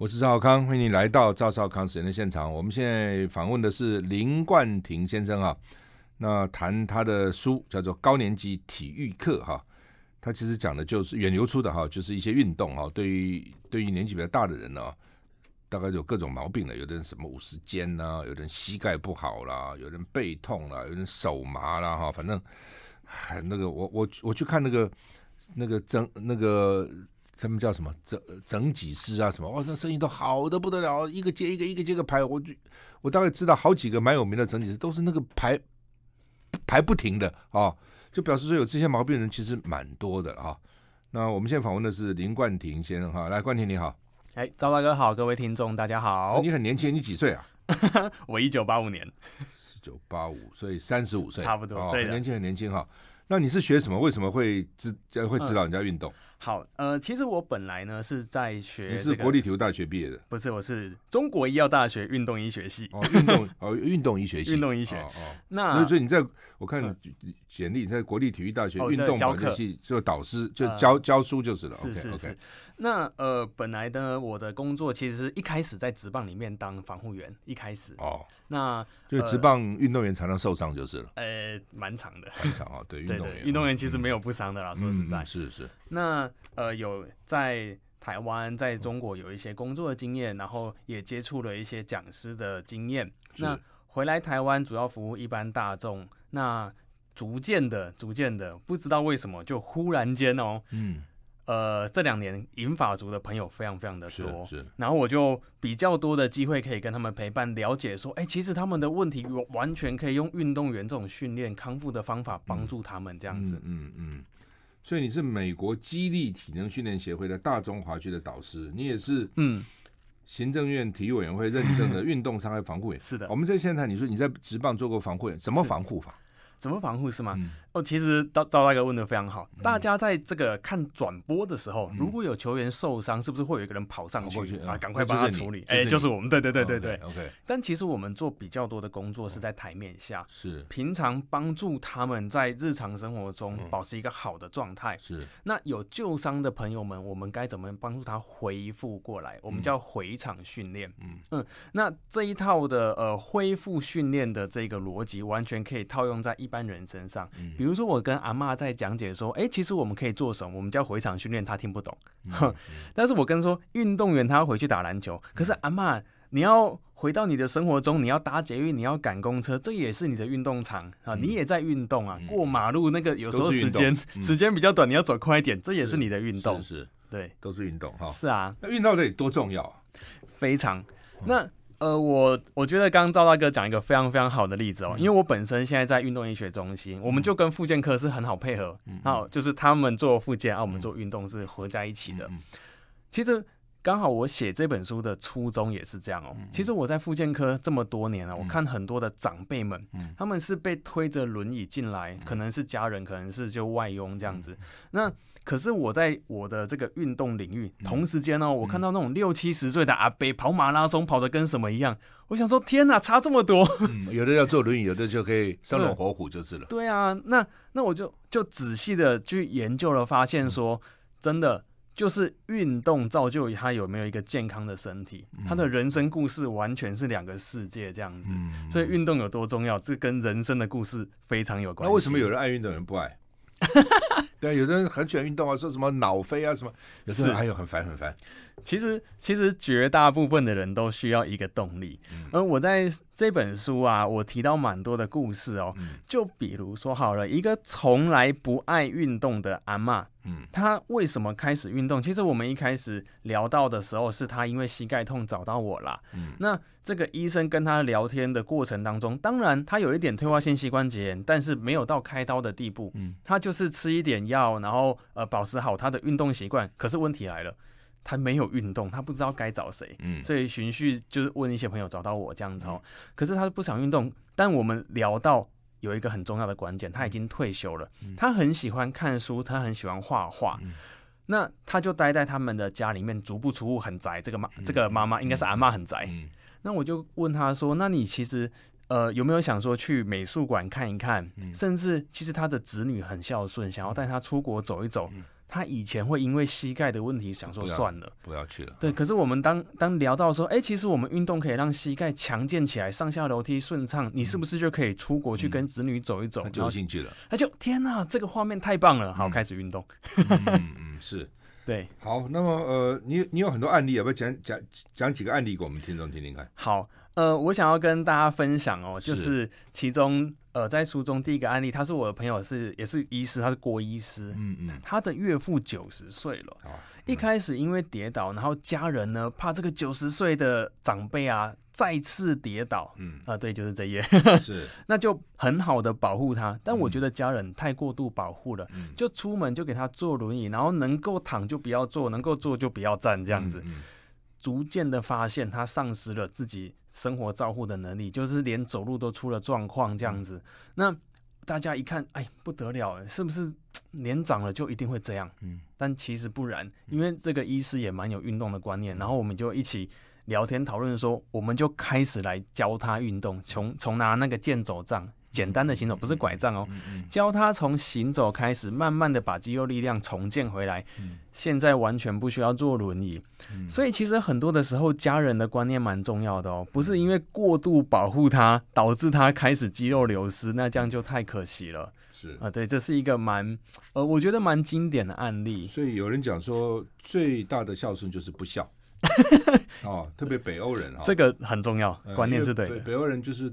我是赵少康，欢迎你来到赵少康时间的现场。我们现在访问的是林冠廷先生啊，那谈他的书叫做《高年级体育课》哈，他其实讲的就是远流出的哈，就是一些运动哈，对于对于年纪比较大的人呢，大概有各种毛病了，有的人什么五十肩呐，有的人膝盖不好啦，有人背痛啦，有人手麻啦哈，反正很那个我我我去看那个那个整那个。他们叫什么整整脊师啊什么？哇，那生意都好的不得了，一个接一个，一个接一个排。我就我大概知道好几个蛮有名的整脊师，都是那个排排不停的啊、哦，就表示说有这些毛病的人其实蛮多的啊、哦。那我们现在访问的是林冠廷先生哈，来，冠廷你好，哎，赵大哥好，各位听众大家好。你很年轻，你几岁啊？我一九八五年，一九八五，所以三十五岁，差不多，哦、对，很年轻，很年轻哈。那你是学什么？为什么会知会指导人家运动？嗯好，呃，其实我本来呢是在学、这个，你是国立体育大学毕业的？不是，我是中国医药大学运动医学系。哦，运动哦，运动医学系，运动医学。哦，哦那所以你在我看简历，你在国立体育大学运动保健系做导师，就教、呃、教书就是了。是是是。那呃，本来呢，我的工作其实是一开始在职棒里面当防护员，一开始。哦。那就职棒运动员常常受伤就是了。呃，蛮长的。蛮长 啊，对运动员，运动员其实没有不伤的啦，说实在。嗯、是是。那呃有。在台湾，在中国有一些工作的经验，然后也接触了一些讲师的经验。那回来台湾主要服务一般大众。那逐渐的、逐渐的，不知道为什么，就忽然间哦，嗯，呃，这两年银法族的朋友非常非常的多，是。然后我就比较多的机会可以跟他们陪伴，了解说，哎，其实他们的问题完全可以用运动员这种训练康复的方法帮助他们这样子，嗯嗯。嗯所以你是美国激励体能训练协会的大中华区的导师，你也是嗯，行政院体育委员会认证的运动伤害防护员。是的，我们在现场你说你在职棒做过防护员，怎么防护法？怎么防护是吗？嗯、哦，其实赵赵大哥问的非常好。大家在这个看转播的时候，嗯、如果有球员受伤，是不是会有一个人跑上去，去啊，赶快帮他处理？哎、就是我们，对对对对对。OK。但其实我们做比较多的工作是在台面下，是平常帮助他们在日常生活中保持一个好的状态。是。那有旧伤的朋友们，我们该怎么帮助他恢复过来？我们叫回场训练。嗯嗯。那这一套的呃恢复训练的这个逻辑，完全可以套用在一般人身上。比如说，我跟阿妈在讲解说，哎、欸，其实我们可以做什么？我们叫回场训练，她听不懂。嗯、但是我跟说，运动员他要回去打篮球，可是阿妈，你要回到你的生活中，你要搭捷运，你要赶公车，这也是你的运动场啊，你也在运动啊。过马路那个有时候时间时间比较短，你要走快一点，这也是你的运动。是，是，对，都是运动哈。是啊，那运动到底多重要？非常。那。呃，我我觉得刚刚赵大哥讲一个非常非常好的例子哦，因为我本身现在在运动医学中心，我们就跟复健科是很好配合，然后就是他们做复健，啊，我们做运动是合在一起的。其实刚好我写这本书的初衷也是这样哦。其实我在复健科这么多年了，我看很多的长辈们，他们是被推着轮椅进来，可能是家人，可能是就外佣这样子。那可是我在我的这个运动领域，同时间呢、喔，我看到那种六七十岁的阿伯跑马拉松，跑得跟什么一样。我想说，天哪，差这么多！嗯，有的要坐轮椅，有的就可以生龙活虎，就是了。对啊，那那我就就仔细的去研究了，发现说，真的就是运动造就他有没有一个健康的身体，他的人生故事完全是两个世界这样子。所以运动有多重要，这跟人生的故事非常有关系。那为什么有人爱运动，有人不爱？对，有的人很喜欢运动啊，说什么脑飞啊什么，有时候还有很烦很烦。其实，其实绝大部分的人都需要一个动力。嗯，而我在这本书啊，我提到蛮多的故事哦。嗯，就比如说好了，一个从来不爱运动的阿嬷，嗯，她为什么开始运动？其实我们一开始聊到的时候，是她因为膝盖痛找到我啦。嗯，那这个医生跟她聊天的过程当中，当然她有一点退化性膝关节炎，但是没有到开刀的地步。嗯，她就是吃一点药，然后呃保持好她的运动习惯。可是问题来了。他没有运动，他不知道该找谁，嗯，所以循序就是问一些朋友，找到我这样子哦。可是他不想运动，但我们聊到有一个很重要的关键，他已经退休了，他很喜欢看书，他很喜欢画画，那他就待在他们的家里面，足不出户，很宅。这个妈，这个妈妈应该是阿妈很宅。那我就问他说：“那你其实呃有没有想说去美术馆看一看？甚至其实他的子女很孝顺，想要带他出国走一走。”他以前会因为膝盖的问题想说算了，不要去了。对，可是我们当当聊到说，哎，其实我们运动可以让膝盖强健起来，上下楼梯顺畅，你是不是就可以出国去跟子女走一走？他就有兴趣了，他就天哪，这个画面太棒了，好，开始运动。嗯嗯，是。对，好，那么呃，你你有很多案例，要不要讲讲讲几个案例给我们听众听听看？好，呃，我想要跟大家分享哦，就是其中呃，在书中第一个案例，他是我的朋友是，是也是医师，他是郭医师，嗯嗯，他的岳父九十岁了，嗯、一开始因为跌倒，然后家人呢怕这个九十岁的长辈啊。再次跌倒，嗯。啊，对，就是这页，是，那就很好的保护他。但我觉得家人太过度保护了，嗯，就出门就给他坐轮椅，然后能够躺就不要坐，能够坐就不要站，这样子，逐渐的发现他丧失了自己生活照护的能力，就是连走路都出了状况，这样子，嗯。那大家一看，哎，不得了，是不是年长了就一定会这样？嗯，但其实不然，因为这个医师也蛮有运动的观念，然后我们就一起。聊天讨论说，我们就开始来教他运动，从从拿那个健走杖，简单的行走，不是拐杖哦，教他从行走开始，慢慢的把肌肉力量重建回来。现在完全不需要坐轮椅，所以其实很多的时候，家人的观念蛮重要的哦，不是因为过度保护他，导致他开始肌肉流失，那这样就太可惜了。是啊，对，这是一个蛮呃，我觉得蛮经典的案例。所以有人讲说，最大的孝顺就是不孝。哦，特别北欧人啊，这个很重要，观念是对的。北欧人就是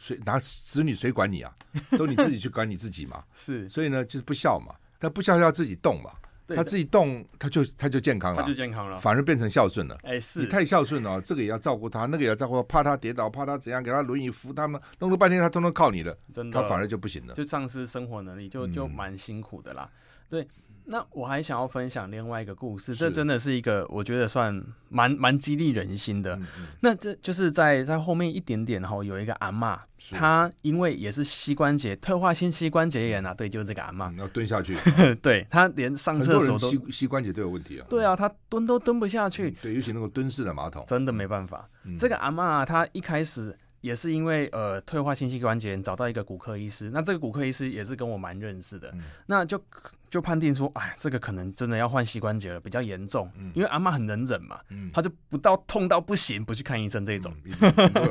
谁拿子女谁管你啊？都你自己去管你自己嘛。是，所以呢，就是不孝嘛。他不孝要自己动嘛，他自己动，他就他就健康了，他就健康了，反而变成孝顺了。哎，是你太孝顺了，这个也要照顾他，那个也要照顾，怕他跌倒，怕他怎样，给他轮椅扶他们，弄了半天他通通靠你了，真的，他反而就不行了，就丧失生活能力，就就蛮辛苦的啦。对。那我还想要分享另外一个故事，这真的是一个我觉得算蛮蛮激励人心的。嗯嗯，那这就是在在后面一点点哈，有一个阿嬷，她因为也是膝关节退化性膝关节炎啊，对，就是这个阿嬷，要蹲下去，对，她连上厕所都膝膝关节都有问题啊。对啊，她蹲都蹲不下去，嗯、对，尤其那个蹲式的马桶，真的没办法。嗯、这个阿嬷啊，她一开始。也是因为呃退化性膝关节炎找到一个骨科医师，那这个骨科医师也是跟我蛮认识的，嗯、那就就判定说，哎，这个可能真的要换膝关节了，比较严重。嗯、因为阿嬷很能忍嘛，嗯、她就不到痛到不行不去看医生这种。嗯、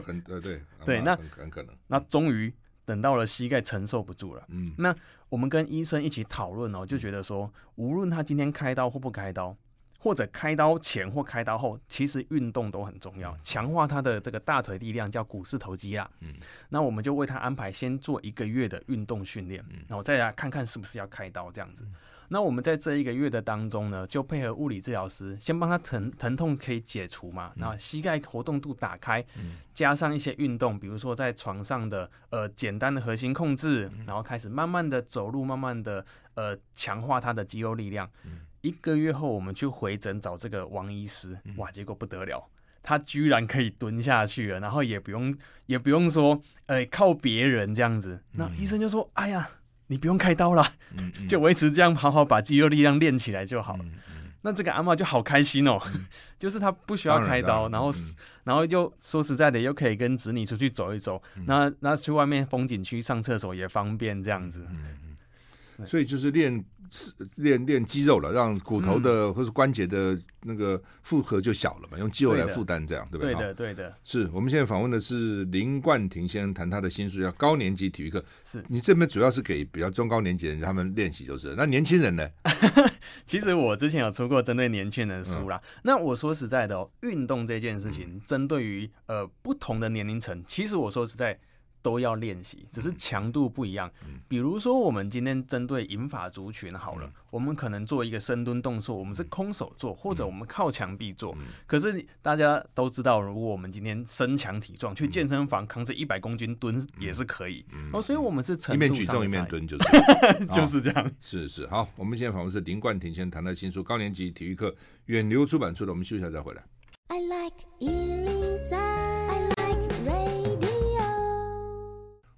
很呃对对，那很可能。那终于等到了膝盖承受不住了，嗯，那我们跟医生一起讨论哦，就觉得说，无论他今天开刀或不开刀。或者开刀前或开刀后，其实运动都很重要，强化他的这个大腿力量叫股四头肌啊。嗯，那我们就为他安排先做一个月的运动训练，然后再来看看是不是要开刀这样子。那我们在这一个月的当中呢，就配合物理治疗师，先帮他疼疼痛可以解除嘛，然后膝盖活动度打开，加上一些运动，比如说在床上的呃简单的核心控制，然后开始慢慢的走路，慢慢的呃强化他的肌肉力量。一个月后，我们去回诊找这个王医师，哇，结果不得了，他居然可以蹲下去了，然后也不用也不用说，呃，靠别人这样子。那医生就说：“哎呀，你不用开刀了，就维持这样，好好把肌肉力量练起来就好了。”那这个阿妈就好开心哦，就是她不需要开刀，然后然后又说实在的，又可以跟子女出去走一走，那那去外面风景区上厕所也方便这样子。所以就是练。练练肌肉了，让骨头的或是关节的那个负荷就小了嘛，用肌肉来负担，这样对不对？对的，对的。是我们现在访问的是林冠廷先生，谈他的新书叫《高年级体育课》。是你这边主要是给比较中高年级的人他们练习，就是那年轻人呢？其实我之前有出过针对年轻人的书啦。嗯、那我说实在的哦，运动这件事情，针对于呃不同的年龄层，其实我说实在。都要练习，只是强度不一样。比如说，我们今天针对银发族群好了，我们可能做一个深蹲动作，我们是空手做，或者我们靠墙壁做。可是大家都知道，如果我们今天身强体壮，去健身房扛着一百公斤蹲也是可以。哦，所以我们是一面举重一面蹲，就是就是这样。是是，好，我们现在访问是林冠廷先生谈的新书《高年级体育课》，远流出版出的。我们休息一下再回来。I like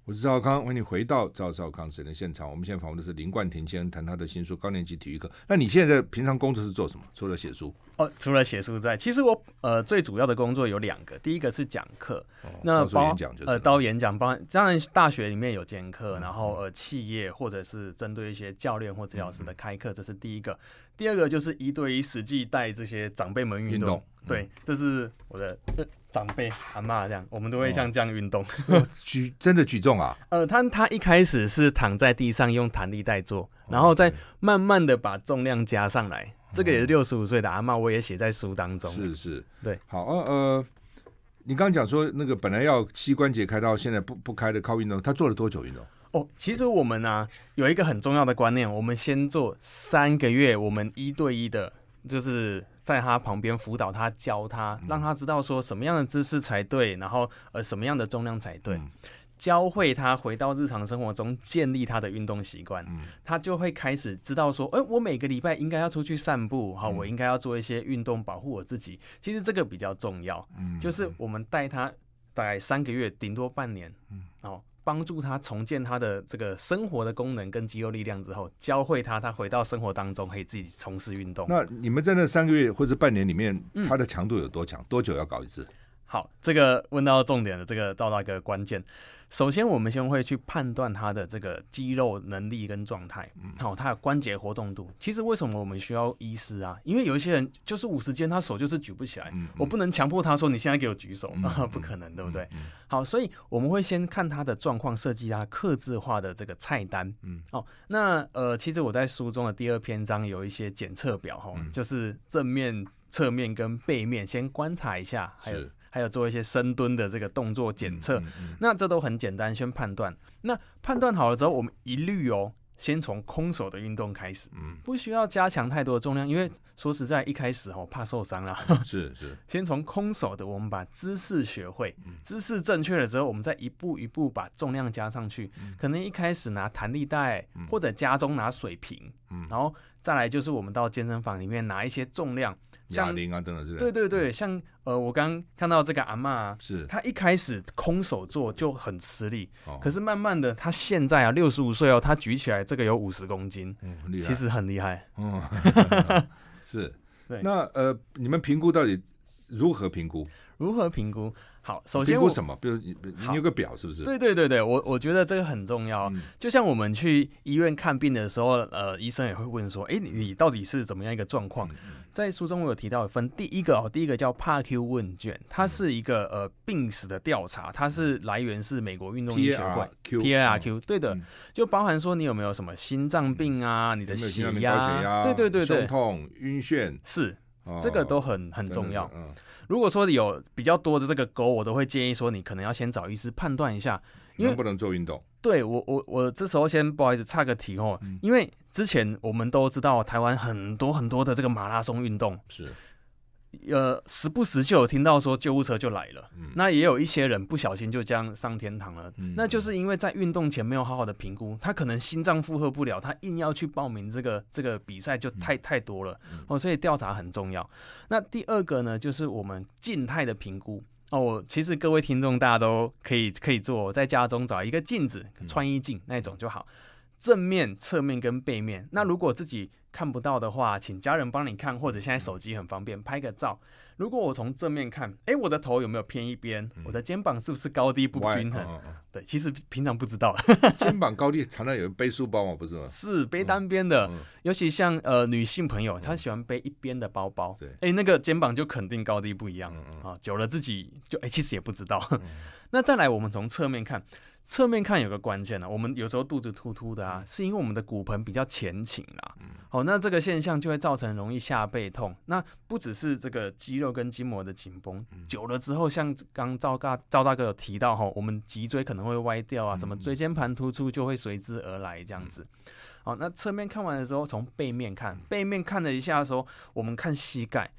我是赵康，欢迎你回到赵少康时间的现场。我们现在访问的是林冠廷先生，谈他的新书《高年级体育课》。那你现在平常工作是做什么？除了写书？哦，除了写书之外，其实我呃最主要的工作有两个。第一个是讲课，哦、那包演讲就是呃到演讲，包当然大学里面有兼课，嗯、然后呃企业或者是针对一些教练或治疗师的开课，嗯、这是第一个。第二个就是一对一实际带这些长辈们运动，对，这是我的长辈阿妈这样，我们都会像这样运动，哦、举真的举重啊？呃，他他一开始是躺在地上用弹力带做，然后再慢慢的把重量加上来，哦、这个也是六十五岁的阿妈，我也写在书当中。是是，对，好呃呃。你刚刚讲说那个本来要膝关节开刀，现在不不开的靠运动，他做了多久运动？哦，其实我们呢、啊、有一个很重要的观念，我们先做三个月，我们一对一的，就是在他旁边辅导他，教他，让他知道说什么样的姿势才对，然后呃什么样的重量才对。嗯。教会他回到日常生活中，建立他的运动习惯，嗯、他就会开始知道说，哎、欸，我每个礼拜应该要出去散步，好，我应该要做一些运动保护我自己。其实这个比较重要，嗯、就是我们带他大概三个月，顶多半年，哦，帮助他重建他的这个生活的功能跟肌肉力量之后，教会他，他回到生活当中可以自己从事运动。那你们在那三个月或者半年里面，他的强度有多强？嗯、多久要搞一次？好，这个问到重点了，这个找到一个关键。首先，我们先会去判断他的这个肌肉能力跟状态，好，他的关节活动度。其实为什么我们需要医师啊？因为有一些人就是五十肩，他手就是举不起来，我不能强迫他说你现在给我举手，不可能，对不对？好，所以我们会先看他的状况，设计他克制化的这个菜单。嗯，哦，那呃，其实我在书中的第二篇章有一些检测表，哈，就是正面、侧面跟背面先观察一下，还有。还有做一些深蹲的这个动作检测，嗯嗯嗯、那这都很简单，先判断。那判断好了之后，我们一律哦，先从空手的运动开始，嗯，不需要加强太多的重量，因为说实在，一开始哦怕受伤啦。是是，先从空手的，我们把姿势学会，姿势正确了之后，我们再一步一步把重量加上去。可能一开始拿弹力带，或者家中拿水瓶，然后再来就是我们到健身房里面拿一些重量。哑铃啊，等等，是对对对，像呃，我刚看到这个阿妈啊，是她一开始空手做就很吃力，哦、可是慢慢的，她现在啊，六十五岁哦，她举起来这个有五十公斤，嗯，厉害，其实很厉害，嗯，是，对，那呃，你们评估到底如何评估？如何评估？好，首先评估什么？比如你你有个表是不是？对对对对，我我觉得这个很重要。嗯、就像我们去医院看病的时候，呃，医生也会问说，哎、欸，你你到底是怎么样一个状况？在书中我有提到分第一个哦，第一个叫帕 Q 问卷，它是一个呃病史的调查，它是来源是美国运动医学会 P A R Q，对的，嗯、就包含说你有没有什么心脏病啊，你的血压，对对对对，胸痛、晕眩，是这个都很很重要。嗯如果说有比较多的这个沟，我都会建议说，你可能要先找医师判断一下，因为能不能做运动。对我，我我这时候先不好意思岔个题哦，嗯、因为之前我们都知道台湾很多很多的这个马拉松运动是。呃，时不时就有听到说救护车就来了，嗯、那也有一些人不小心就这样上天堂了。嗯、那就是因为在运动前没有好好的评估，他可能心脏负荷不了，他硬要去报名这个这个比赛就太、嗯、太多了哦。所以调查很重要。那第二个呢，就是我们静态的评估哦。其实各位听众大家都可以可以做，在家中找一个镜子，穿衣镜那种就好。正面、侧面跟背面。那如果自己看不到的话，请家人帮你看，或者现在手机很方便，拍个照。如果我从正面看，哎，我的头有没有偏一边？我的肩膀是不是高低不均衡？对，其实平常不知道。肩膀高低常常有人背书包嘛，不是吗？是背单边的，尤其像呃女性朋友，她喜欢背一边的包包。对，哎，那个肩膀就肯定高低不一样啊。久了自己就哎，其实也不知道。那再来，我们从侧面看。侧面看有个关键呢、啊，我们有时候肚子突突的啊，是因为我们的骨盆比较前倾啦。好，那这个现象就会造成容易下背痛。那不只是这个肌肉跟筋膜的紧绷，久了之后，像刚赵大赵大哥有提到哈，我们脊椎可能会歪掉啊，什么椎间盘突出就会随之而来这样子。好，那侧面看完的时候，从背面看，背面看了一下的时候，我们看膝盖，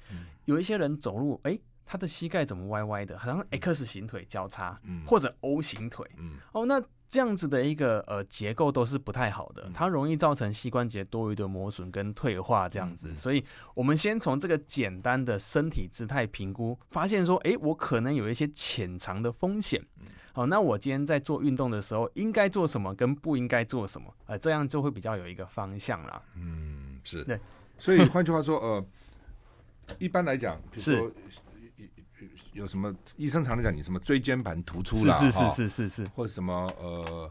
有一些人走路，哎、欸。他的膝盖怎么歪歪的？好像 X 型腿交叉，嗯、或者 O 型腿。嗯、哦，那这样子的一个呃结构都是不太好的，嗯、它容易造成膝关节多余的磨损跟退化这样子。嗯、所以，我们先从这个简单的身体姿态评估，发现说，哎，我可能有一些潜藏的风险。好、那我今天在做运动的时候，应该做什么，跟不应该做什么？呃，这样就会比较有一个方向啦。嗯，是。对。所以换句话说，呃，一般来讲，比如说是。有什么医生常常讲你什么椎间盘突出啦，是是是是是，或者什么呃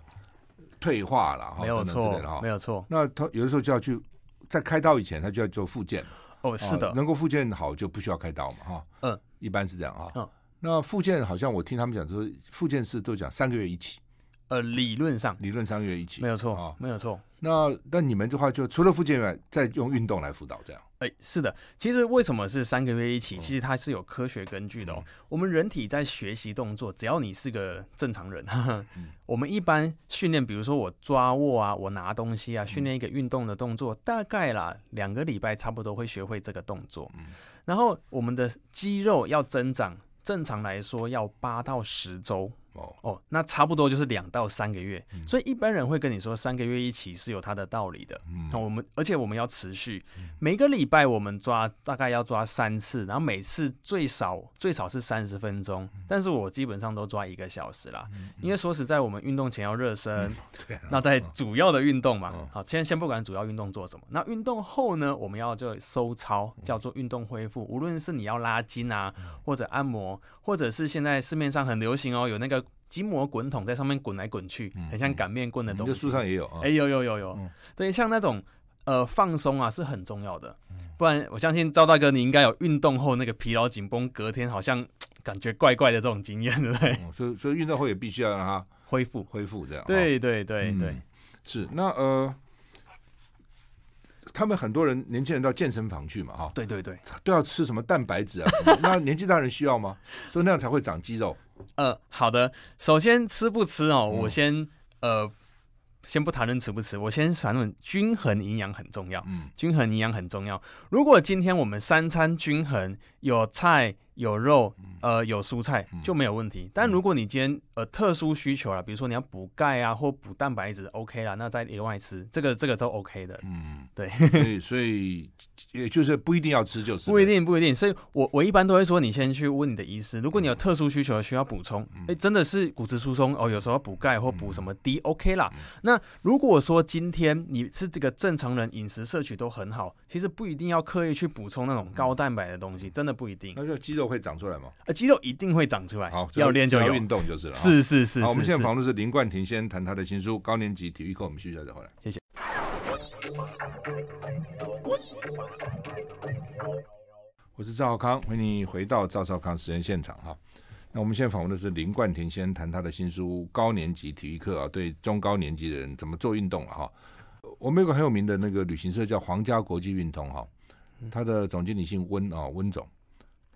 退化了，没有错，没有错。那他有的时候就要去在开刀以前，他就要做复健。哦，是的，能够复健好就不需要开刀嘛，哈。嗯，一般是这样啊。嗯，那复健好像我听他们讲说，复健是都讲三个月一期。呃，理论上，理论三个月一期，没有错啊，没有错。那那你们的话，就除了复健以外，再用运动来辅导这样。哎，是的，其实为什么是三个月一起？其实它是有科学根据的哦。嗯、我们人体在学习动作，只要你是个正常人，呵呵嗯、我们一般训练，比如说我抓握啊，我拿东西啊，训练一个运动的动作，嗯、大概啦两个礼拜差不多会学会这个动作。嗯、然后我们的肌肉要增长，正常来说要八到十周。哦。哦，那差不多就是两到三个月，嗯、所以一般人会跟你说三个月一起是有它的道理的。嗯，我们而且我们要持续，嗯、每个礼拜我们抓大概要抓三次，然后每次最少最少是三十分钟，嗯、但是我基本上都抓一个小时啦。嗯、因为说实在，我们运动前要热身，那在主要的运动嘛，嗯、好，先先不管主要运动做什么，那运动后呢，我们要就收操，叫做运动恢复，无论是你要拉筋啊，或者按摩，或者是现在市面上很流行哦，有那个。筋膜滚筒在上面滚来滚去，很像擀面棍的东西。树上也有啊哎，有有有有。对，像那种呃放松啊是很重要的，不然我相信赵大哥你应该有运动后那个疲劳紧绷，隔天好像感觉怪怪的这种经验，对不对？所以所以运动后也必须要让它恢复恢复这样。对对对对，是那呃，他们很多人年轻人到健身房去嘛，哈，对对对，都要吃什么蛋白质啊什么？那年纪大人需要吗？所以那样才会长肌肉。呃，好的。首先吃不吃哦，我先呃，先不谈论吃不吃，我先谈论均衡营养很重要。嗯，均衡营养很重要。如果今天我们三餐均衡，有菜。有肉，呃，有蔬菜就没有问题。但如果你今天呃特殊需求啊，比如说你要补钙啊，或补蛋白质，OK 啦，那再额外吃，这个这个都 OK 的。嗯，对。所以所以也就是不一定要吃，就是不一定不一定。所以我我一般都会说，你先去问你的医师，如果你有特殊需求需要补充，哎，真的是骨质疏松哦，有时候补钙或补什么 D，OK 啦。那如果说今天你是这个正常人，饮食摄取都很好，其实不一定要刻意去补充那种高蛋白的东西，真的不一定。那就肌肉。会长出来吗？呃，肌肉一定会长出来。好，要练就要运动就是了。是是是。好，我们现在访问的是林冠廷，先谈他的新书《高年级体育课》，我们继续再回来。谢谢。我是赵少康，欢迎你回到赵少康实验现场哈。那我们现在访问的是林冠廷，先谈他的新书《高年级体育课》啊，对中高年级的人怎么做运动了哈。我们有个很有名的那个旅行社叫皇家国际运通哈，他的总经理姓温啊，温总。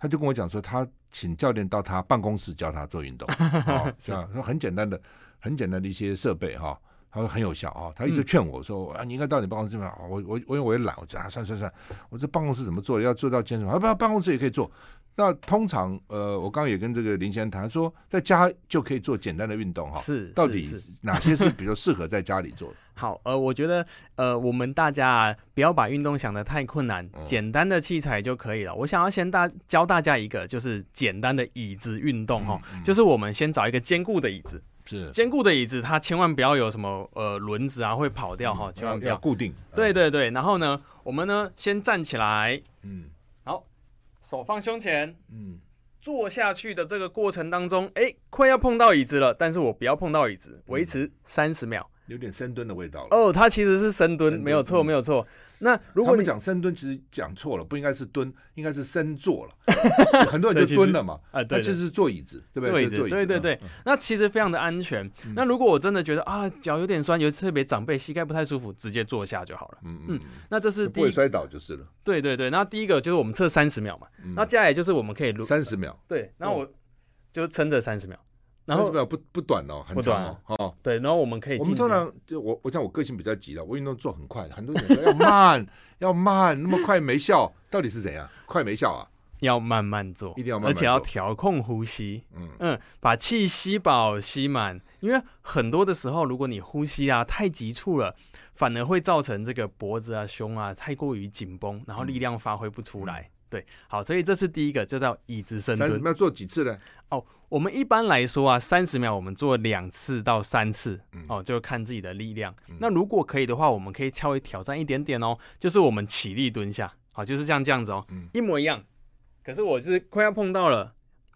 他就跟我讲说，他请教练到他办公室教他做运动，啊，说很简单的、很简单的一些设备哈，他说很有效啊。他一直劝我说啊，你应该到你办公室嘛。我我我因为我也懒，我讲啊，算算算，我这办公室怎么做？要做到健身房，啊不，办公室也可以做。那通常呃，我刚刚也跟这个林先生谈说，在家就可以做简单的运动哈。是，到底哪些是比较适合在家里做的？好，呃，我觉得，呃，我们大家啊，不要把运动想得太困难，嗯、简单的器材就可以了。我想要先大教大家一个，就是简单的椅子运动哈，嗯嗯、就是我们先找一个坚固的椅子，是坚固的椅子，它千万不要有什么呃轮子啊会跑掉哈，嗯、千万不要，要固定。对对对，然后呢，我们呢先站起来，嗯，好，手放胸前，嗯。坐下去的这个过程当中，哎，快要碰到椅子了，但是我不要碰到椅子，维持三十秒。有点深蹲的味道了。哦，它其实是深蹲，没有错，没有错。那如果你讲深蹲，其实讲错了，不应该是蹲，应该是深坐了。很多人就蹲了嘛，啊，对，就是坐椅子，对不对？坐椅子，对对对。那其实非常的安全。那如果我真的觉得啊，脚有点酸，尤其特别长辈，膝盖不太舒服，直接坐下就好了。嗯嗯。那这是不会摔倒就是了。对对对。那第一个就是我们测三十秒嘛。那接下来就是我们可以录三十秒。对。那我就撑着三十秒。然后不不短哦，很短哦，哦，对，然后我们可以。我们通常就我我像我个性比较急的，我运动做很快，很多人说要慢要慢，那么快没效，到底是怎样？快没效啊？要慢慢做，一定要慢慢做，而且要调控呼吸，嗯嗯，把气吸饱吸满，因为很多的时候，如果你呼吸啊太急促了，反而会造成这个脖子啊胸啊太过于紧绷，然后力量发挥不出来。对，好，所以这是第一个，就叫椅子深蹲。三十秒做几次呢？哦，我们一般来说啊，三十秒我们做两次到三次，嗯、哦，就看自己的力量。嗯、那如果可以的话，我们可以稍微挑战一点点哦，就是我们起立蹲下，好，就是像这样子哦，嗯、一模一样。可是我是快要碰到了，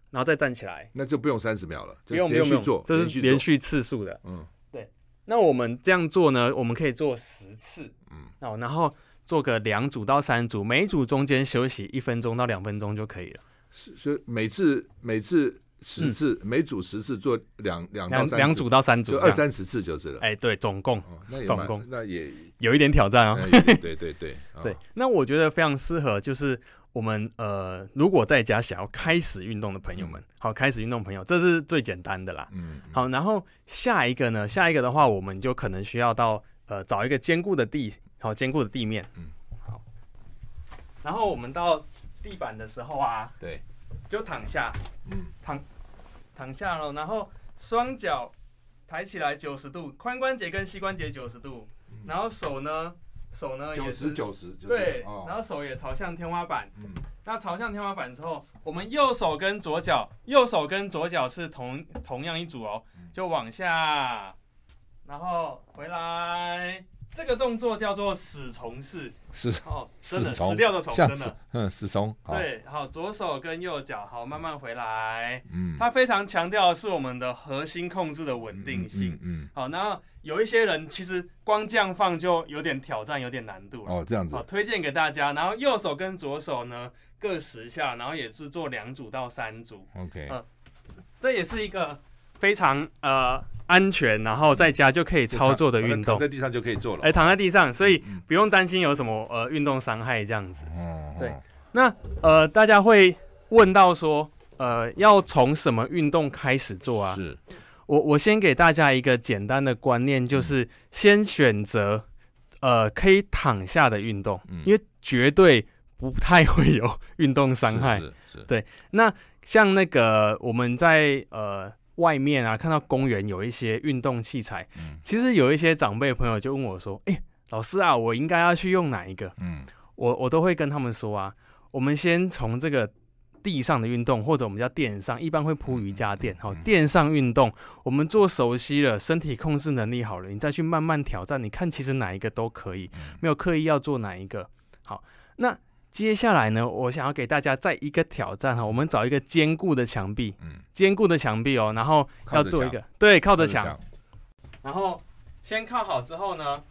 然后再站起来，那就不用三十秒了，不用不用不用做，这是连续次数的。嗯，对。那我们这样做呢，我们可以做十次，嗯，哦，然后。做个两组到三组，每组中间休息一分钟到两分钟就可以了。是，所以每次每次十次，嗯、每组十次做两两两两组到三组，就二三十次就是了。哎，对，总共，哦、那总共那也有一点挑战哦。对对对 对，那我觉得非常适合，就是我们呃，如果在家想要开始运动的朋友们，嗯、好，开始运动朋友，这是最简单的啦。嗯，好，然后下一个呢，下一个的话，我们就可能需要到呃，找一个坚固的地，好，坚固的地面。嗯，好，然后我们到地板的时候啊，对。就躺下，嗯，躺躺下了，然后双脚抬起来九十度，髋关节跟膝关节九十度，嗯、然后手呢，手呢也是九十九十，对，哦、然后手也朝向天花板，嗯，那朝向天花板之后，我们右手跟左脚，右手跟左脚是同同样一组哦，就往下，然后个动作叫做死虫式，是哦，真的死虫死掉的虫，真的，嗯，死虫，对，好，左手跟右脚，好，慢慢回来，嗯，它非常强调的是我们的核心控制的稳定性，嗯，嗯，好，然后有一些人其实光这样放就有点挑战，有点难度了。哦，这样子，好，推荐给大家，然后右手跟左手呢各十下，然后也是做两组到三组，OK，嗯，这也是一个非常呃。安全，然后在家就可以操作的运动，躺在地上就可以做了。哎，躺在地上，所以不用担心有什么呃运动伤害这样子。哦，对。那呃，大家会问到说，呃，要从什么运动开始做啊？是。我我先给大家一个简单的观念，就是先选择呃可以躺下的运动，因为绝对不太会有运动伤害。是是。对。那像那个我们在呃。外面啊，看到公园有一些运动器材，嗯，其实有一些长辈朋友就问我说：“哎，老师啊，我应该要去用哪一个？”嗯，我我都会跟他们说啊，我们先从这个地上的运动，或者我们叫垫上，一般会铺瑜伽垫，好，垫上运动，我们做熟悉了，身体控制能力好了，你再去慢慢挑战，你看其实哪一个都可以，没有刻意要做哪一个。好，那。接下来呢，我想要给大家再一个挑战哈，我们找一个坚固的墙壁，嗯，坚固的墙壁哦，然后要做一个对，靠着墙，然后先靠好之后呢，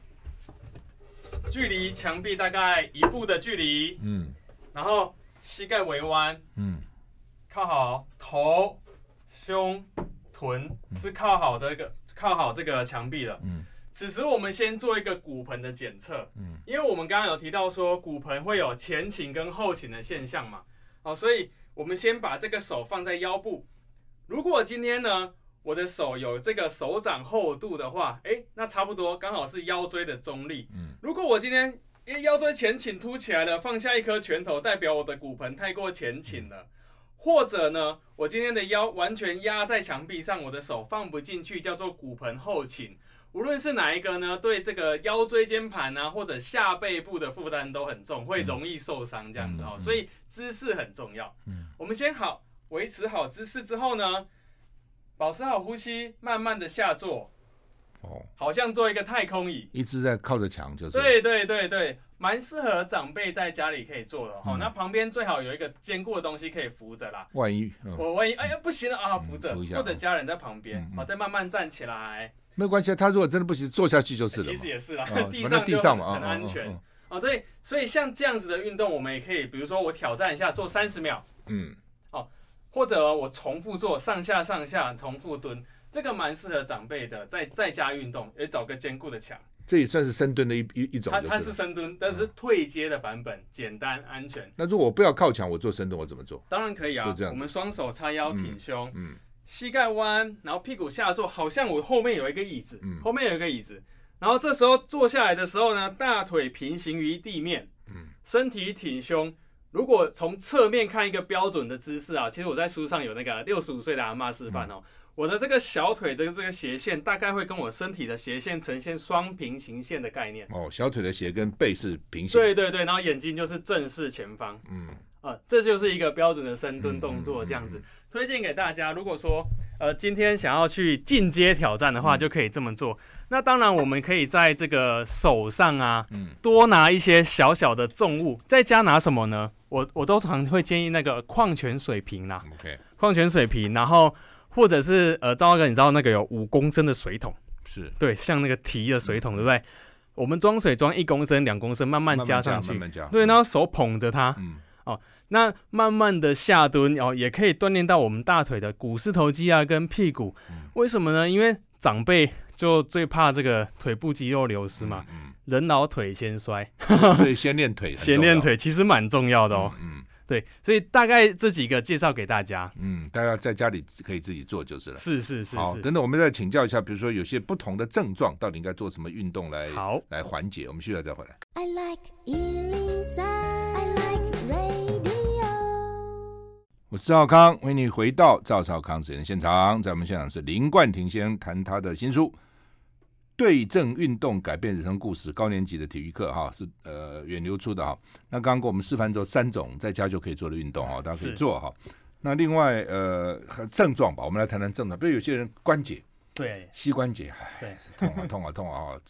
距离墙壁大概一步的距离，嗯，然后膝盖微弯，嗯，靠好头、胸、臀是靠好的一个靠好这个墙壁的，嗯。此时我们先做一个骨盆的检测，嗯，因为我们刚刚有提到说骨盆会有前倾跟后倾的现象嘛，好，所以我们先把这个手放在腰部。如果今天呢，我的手有这个手掌厚度的话，诶，那差不多刚好是腰椎的中立。嗯，如果我今天诶腰椎前倾凸起来了，放下一颗拳头，代表我的骨盆太过前倾了。或者呢，我今天的腰完全压在墙壁上，我的手放不进去，叫做骨盆后倾。无论是哪一个呢，对这个腰椎间盘啊，或者下背部的负担都很重，会容易受伤这样子哦。所以姿势很重要。嗯我们先好维持好姿势之后呢，保持好呼吸，慢慢的下坐。哦，好像做一个太空椅，一直在靠着墙就是。对对对对，蛮适合长辈在家里可以做的哈。那旁边最好有一个坚固的东西可以扶着啦。万一我万一哎呀不行了啊，扶着，或者家人在旁边，好再慢慢站起来。没关系，他如果真的不行，坐下去就是了。其实也是啦，哦、地上地上嘛，很安全。哦，哦，哦，哦，对，所以像这样子的运动，我们也可以，比如说我挑战一下做三十秒，嗯，哦，或者我重复做上下上下重复蹲，这个蛮适合长辈的，在在家运动，也找个坚固的墙。这也算是深蹲的一一一种。它它是深蹲，但是退阶的版本，嗯、简单安全。那如果我不要靠墙，我做深蹲，我怎么做？当然可以啊，就这样。我们双手叉腰挺胸，嗯。嗯膝盖弯，然后屁股下坐，好像我后面有一个椅子，嗯，后面有一个椅子，然后这时候坐下来的时候呢，大腿平行于地面，嗯，身体挺胸。如果从侧面看一个标准的姿势啊，其实我在书上有那个六十五岁的阿嬷示范哦，嗯，我的这个小腿的这个斜线大概会跟我身体的斜线呈现双平行线的概念。哦，小腿的斜跟背是平行。对对对，然后眼睛就是正视前方。嗯，啊，这就是一个标准的深蹲动作，这样子。推荐给大家，如果说呃今天想要去进阶挑战的话，就可以这么做。嗯、那当然，我们可以在这个手上啊，嗯，多拿一些小小的重物。在家拿什么呢？我我都常会建议那个矿泉水瓶啦，OK，矿泉水瓶，然后或者是呃，赵哥，你知道那个有五公升的水桶，是，对，像那个提的水桶，嗯、对不对？我们装水装一公升、两公升，慢慢加上去，慢慢加，对，然后手捧着它，嗯，哦，那慢慢的下蹲，哦，也可以锻炼到我们大腿的股四头肌啊，跟屁股。嗯、为什么呢？因为长辈就最怕这个腿部肌肉流失嘛，嗯嗯、人老腿先衰，所以 先练腿，先练腿其实蛮重要的哦。嗯。嗯对，所以大概这几个介绍给大家。嗯，大家在家里可以自己做就是了。是是是。好，等等，我们再请教一下，比如说有些不同的症状，到底应该做什么运动来好来缓解？我们需要再回来。I like 103, I like 我是赵康，欢迎你回到赵少康时间现场。在我们现场是林冠廷先生谈他的新书。对症运动改变人生故事，高年级的体育课哈是呃远流出的哈。那刚刚给我们示范做三种在家就可以做的运动哈，大家可以做哈。那另外呃症状吧，我们来谈谈症状。比如有些人关节对膝关节对痛啊痛啊痛啊啊，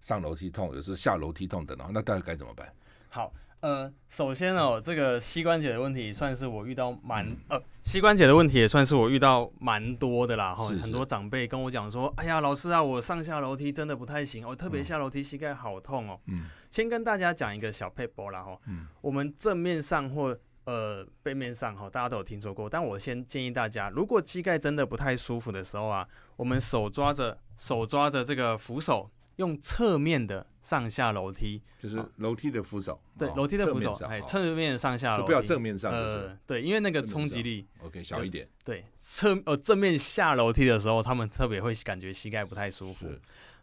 上楼梯痛，有时候下楼梯痛等等，那大家该怎么办？好。呃，首先哦，这个膝关节的问题算是我遇到蛮呃，膝关节的问题也算是我遇到蛮多的啦。哈，很多长辈跟我讲说，哎呀，老师啊，我上下楼梯真的不太行，我、哦、特别下楼梯膝盖好痛哦。嗯，先跟大家讲一个小配波啦哈。嗯，我们正面上或呃背面上哈，大家都有听说过，但我先建议大家，如果膝盖真的不太舒服的时候啊，我们手抓着手抓着这个扶手。用侧面的上下楼梯，就是楼梯的扶手，对，楼梯的扶手，哎，侧面上下楼梯，不要正面上，呃，对，因为那个冲击力，OK，小一点，对，侧呃正面下楼梯的时候，他们特别会感觉膝盖不太舒服，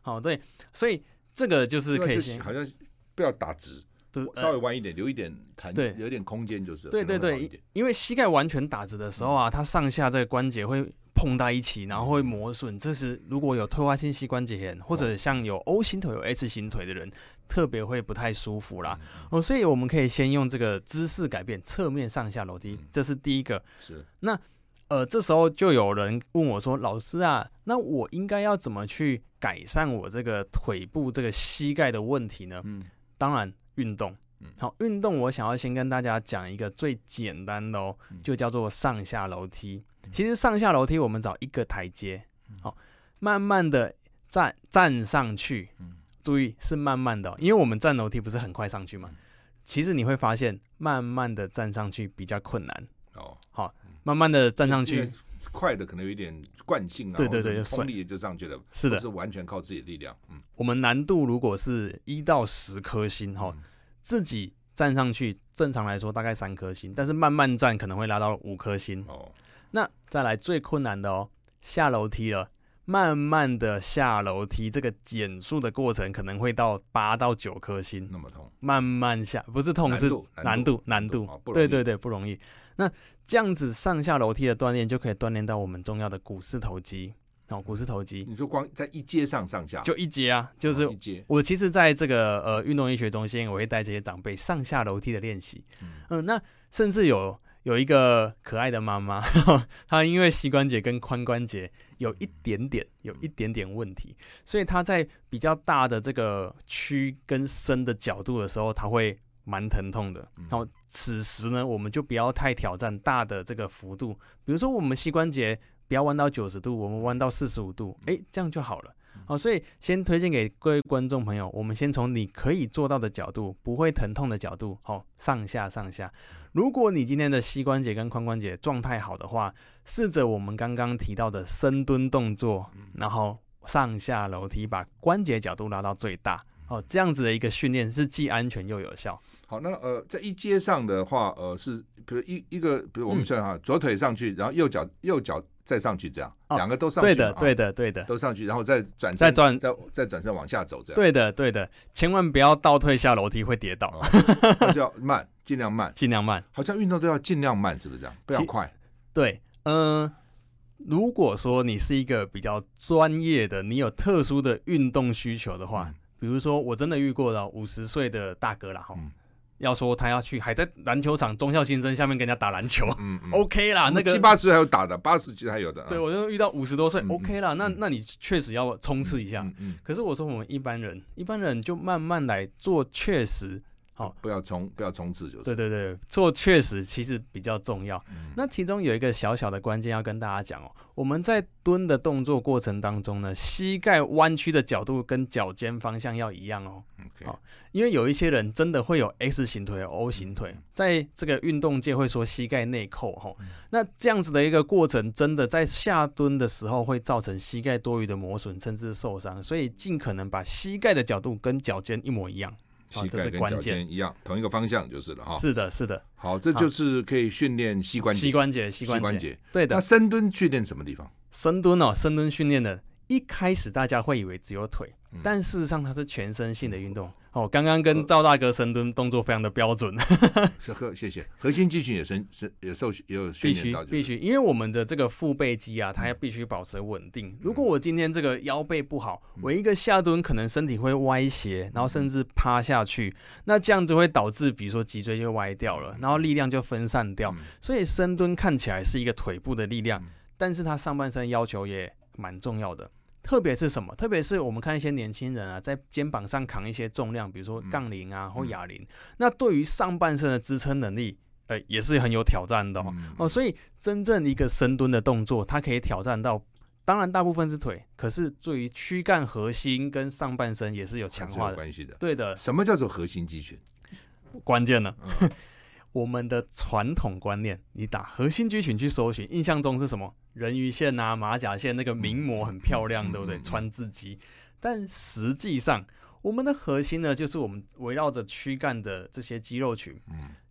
好，对，所以这个就是可以先，好像不要打直，对，稍微弯一点，留一点弹，对，有点空间就是，对对对，因为膝盖完全打直的时候啊，它上下这个关节会。碰在一起，然后会磨损。这时如果有退化性膝关节炎，或者像有 O 型腿、有 S 型腿的人，特别会不太舒服啦。哦，所以我们可以先用这个姿势改变，侧面上下楼梯，这是第一个。是。那呃，这时候就有人问我说：“老师啊，那我应该要怎么去改善我这个腿部这个膝盖的问题呢？”嗯，当然运动。好，运动我想要先跟大家讲一个最简单的哦，就叫做上下楼梯。其实上下楼梯，我们找一个台阶，好，慢慢的站站上去。注意是慢慢的，因为我们站楼梯不是很快上去嘛。其实你会发现，慢慢的站上去比较困难。哦，好，慢慢的站上去，快的可能有一点惯性啊，对对对，冲力就上去了。是的，是完全靠自己的力量。嗯，我们难度如果是一到十颗星哈，自己站上去，正常来说大概三颗星，但是慢慢站可能会拉到五颗星。哦。那再来最困难的哦，下楼梯了，慢慢的下楼梯，这个减速的过程可能会到八到九颗星，那么痛，慢慢下，不是痛是难度难度，对对对，不容易。那这样子上下楼梯的锻炼就可以锻炼到我们重要的股四头肌，哦，股四头肌。你说光在一阶上上下，就一阶啊，就是一阶。我其实在这个呃运动医学中心，我会带这些长辈上下楼梯的练习，嗯，那甚至有。有一个可爱的妈妈，她因为膝关节跟髋关节有一点点、有一点点问题，所以她在比较大的这个屈跟伸的角度的时候，她会蛮疼痛的。然后此时呢，我们就不要太挑战大的这个幅度，比如说我们膝关节不要弯到九十度，我们弯到四十五度，诶，这样就好了。好，所以先推荐给各位观众朋友，我们先从你可以做到的角度，不会疼痛的角度，好，上下上下。如果你今天的膝关节跟髋关节状态好的话，试着我们刚刚提到的深蹲动作，然后上下楼梯，把关节角度拉到最大，哦，这样子的一个训练是既安全又有效。好，那呃，在一阶上的话，呃，是比如一一个，比如我们算哈，左腿上去，然后右脚右脚。再上去这样，两个都上去，对的，对的，对的，都上去，然后再转，再转，再再转身往下走，这样。对的，对的，千万不要倒退下楼梯会跌倒，就要慢，尽量慢，尽量慢。好像运动都要尽量慢，是不是这样？不要快。对，嗯，如果说你是一个比较专业的，你有特殊的运动需求的话，比如说我真的遇过了五十岁的大哥了哈。要说他要去，还在篮球场中校新生下面跟人家打篮球，嗯，嗯，OK 啦，那个七八十还有打的，八十其实还有的。对，我就遇到五十多岁，OK 啦，那那你确实要冲刺一下。嗯，可是我说我们一般人，一般人就慢慢来做，确实好，不要冲，不要冲刺就是。对对对，做确实其实比较重要。嗯、那其中有一个小小的关键要跟大家讲哦，我们在蹲的动作过程当中呢，膝盖弯曲的角度跟脚尖方向要一样哦。好，因为有一些人真的会有 X 型腿、O 型腿，在这个运动界会说膝盖内扣哈。那这样子的一个过程，真的在下蹲的时候会造成膝盖多余的磨损，甚至受伤。所以尽可能把膝盖的角度跟脚尖一模一样。膝盖跟脚尖一样，同一个方向就是了哈。是的，是的。好，这就是可以训练膝关节。膝关节，膝关节。对的。那深蹲训练什么地方？深蹲哦，深蹲训练的，一开始大家会以为只有腿，嗯、但事实上它是全身性的运动。哦，刚刚跟赵大哥深蹲动作非常的标准，是呵，谢谢。核心肌群也是是也受也有训练到，必须必须，因为我们的这个腹背肌啊，它要必须保持稳定。嗯、如果我今天这个腰背不好，我一个下蹲可能身体会歪斜，然后甚至趴下去，那这样子会导致，比如说脊椎就歪掉了，然后力量就分散掉。所以深蹲看起来是一个腿部的力量，但是它上半身要求也蛮重要的。特别是什么？特别是我们看一些年轻人啊，在肩膀上扛一些重量，比如说杠铃啊或哑铃，那对于上半身的支撑能力，呃，也是很有挑战的哦。哦，所以真正一个深蹲的动作，它可以挑战到，当然大部分是腿，可是对于躯干核心跟上半身也是有强化的关系的。对的。什么叫做核心肌群？关键了。我们的传统观念，你打核心肌群去搜寻，印象中是什么？人鱼线啊，马甲线，那个名模很漂亮，对不对？川字肌。但实际上，我们的核心呢，就是我们围绕着躯干的这些肌肉群。